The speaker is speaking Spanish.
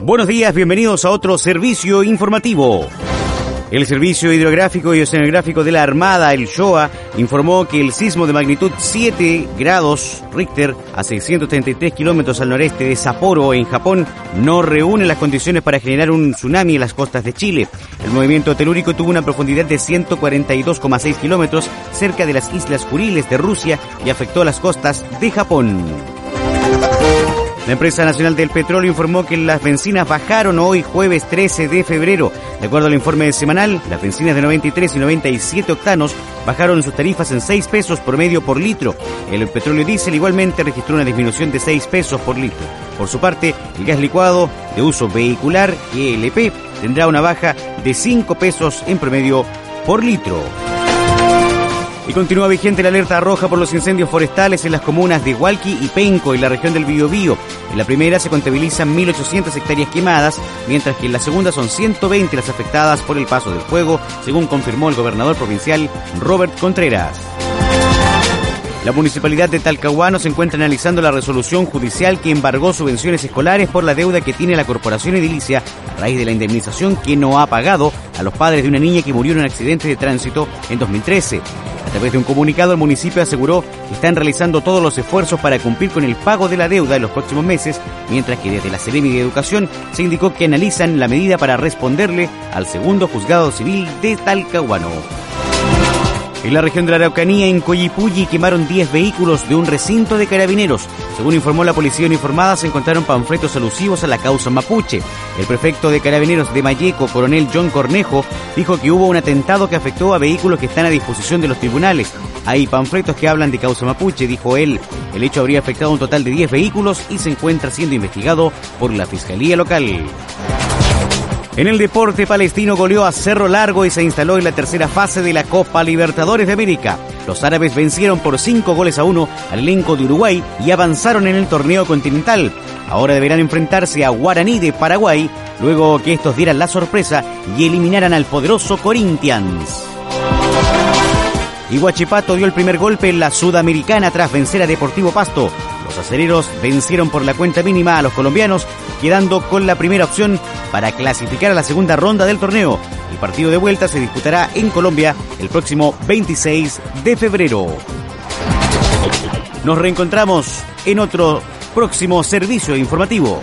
Buenos días, bienvenidos a otro servicio informativo. El Servicio Hidrográfico y Oceanográfico de la Armada, el SHOA, informó que el sismo de magnitud 7 grados Richter a 633 kilómetros al noreste de Sapporo, en Japón, no reúne las condiciones para generar un tsunami en las costas de Chile. El movimiento telúrico tuvo una profundidad de 142,6 kilómetros cerca de las Islas Kuriles de Rusia y afectó las costas de Japón. La empresa nacional del petróleo informó que las bencinas bajaron hoy jueves 13 de febrero. De acuerdo al informe semanal, las bencinas de 93 y 97 octanos bajaron sus tarifas en 6 pesos por medio por litro. El petróleo diésel igualmente registró una disminución de 6 pesos por litro. Por su parte, el gas licuado de uso vehicular, ELP, tendrá una baja de 5 pesos en promedio por litro. Y continúa vigente la alerta roja por los incendios forestales en las comunas de Hualqui y Penco, en la región del Biobío. En la primera se contabilizan 1.800 hectáreas quemadas, mientras que en la segunda son 120 las afectadas por el paso del fuego, según confirmó el gobernador provincial Robert Contreras. La municipalidad de Talcahuano se encuentra analizando la resolución judicial que embargó subvenciones escolares por la deuda que tiene la corporación edilicia a raíz de la indemnización que no ha pagado a los padres de una niña que murió en un accidente de tránsito en 2013. A través de un comunicado, el municipio aseguró que están realizando todos los esfuerzos para cumplir con el pago de la deuda en los próximos meses, mientras que desde la Seremi de Educación se indicó que analizan la medida para responderle al segundo juzgado civil de Talcahuano. En la región de la Araucanía, en Coyipulli, quemaron 10 vehículos de un recinto de carabineros. Según informó la policía uniformada, se encontraron panfletos alusivos a la causa mapuche. El prefecto de carabineros de Mayeco, coronel John Cornejo, dijo que hubo un atentado que afectó a vehículos que están a disposición de los tribunales. Hay panfletos que hablan de causa mapuche, dijo él. El hecho habría afectado a un total de 10 vehículos y se encuentra siendo investigado por la Fiscalía Local. En el deporte palestino goleó a Cerro Largo y se instaló en la tercera fase de la Copa Libertadores de América. Los árabes vencieron por 5 goles a 1 al elenco de Uruguay y avanzaron en el torneo continental. Ahora deberán enfrentarse a Guaraní de Paraguay, luego que estos dieran la sorpresa y eliminaran al poderoso Corinthians. Y dio el primer golpe en la Sudamericana tras vencer a Deportivo Pasto. Los acereros vencieron por la cuenta mínima a los colombianos, quedando con la primera opción para clasificar a la segunda ronda del torneo. El partido de vuelta se disputará en Colombia el próximo 26 de febrero. Nos reencontramos en otro próximo servicio informativo.